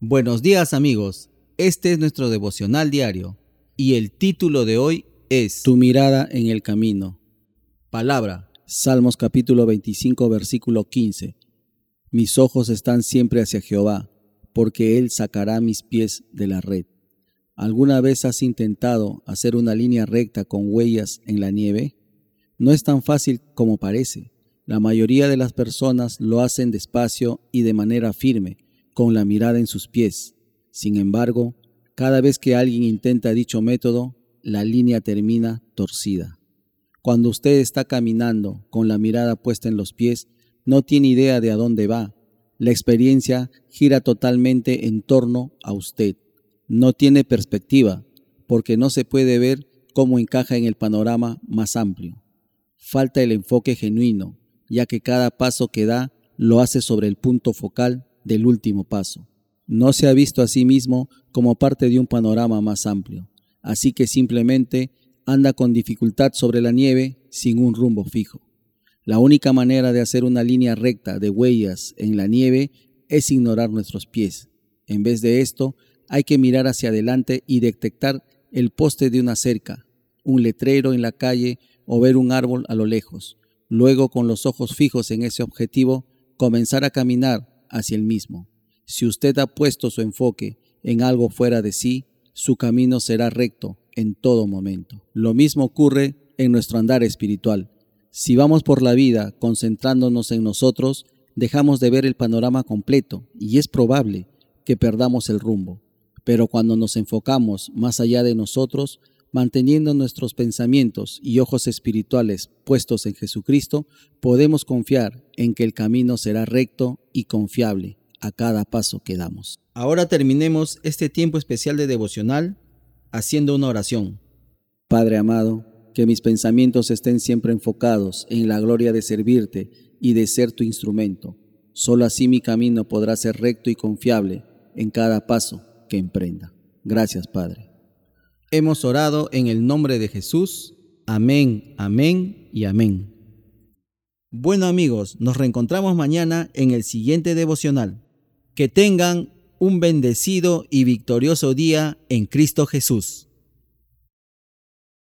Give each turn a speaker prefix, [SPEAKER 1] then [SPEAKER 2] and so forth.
[SPEAKER 1] Buenos días amigos, este es nuestro devocional diario y el título de hoy es
[SPEAKER 2] Tu mirada en el camino.
[SPEAKER 1] Palabra,
[SPEAKER 2] Salmos capítulo 25 versículo 15. Mis ojos están siempre hacia Jehová, porque Él sacará mis pies de la red. ¿Alguna vez has intentado hacer una línea recta con huellas en la nieve? No es tan fácil como parece. La mayoría de las personas lo hacen despacio y de manera firme, con la mirada en sus pies. Sin embargo, cada vez que alguien intenta dicho método, la línea termina torcida. Cuando usted está caminando con la mirada puesta en los pies, no tiene idea de a dónde va. La experiencia gira totalmente en torno a usted. No tiene perspectiva, porque no se puede ver cómo encaja en el panorama más amplio. Falta el enfoque genuino, ya que cada paso que da lo hace sobre el punto focal del último paso. No se ha visto a sí mismo como parte de un panorama más amplio, así que simplemente anda con dificultad sobre la nieve sin un rumbo fijo. La única manera de hacer una línea recta de huellas en la nieve es ignorar nuestros pies. En vez de esto, hay que mirar hacia adelante y detectar el poste de una cerca, un letrero en la calle o ver un árbol a lo lejos. Luego, con los ojos fijos en ese objetivo, comenzar a caminar hacia el mismo. Si usted ha puesto su enfoque en algo fuera de sí, su camino será recto en todo momento. Lo mismo ocurre en nuestro andar espiritual. Si vamos por la vida concentrándonos en nosotros, dejamos de ver el panorama completo y es probable que perdamos el rumbo. Pero cuando nos enfocamos más allá de nosotros, manteniendo nuestros pensamientos y ojos espirituales puestos en Jesucristo, podemos confiar en que el camino será recto y confiable a cada paso que damos.
[SPEAKER 1] Ahora terminemos este tiempo especial de devocional haciendo una oración.
[SPEAKER 2] Padre amado, que mis pensamientos estén siempre enfocados en la gloria de servirte y de ser tu instrumento. Solo así mi camino podrá ser recto y confiable en cada paso que emprenda. Gracias, Padre.
[SPEAKER 1] Hemos orado en el nombre de Jesús. Amén, amén y amén. Bueno amigos, nos reencontramos mañana en el siguiente devocional. Que tengan un bendecido y victorioso día en Cristo Jesús.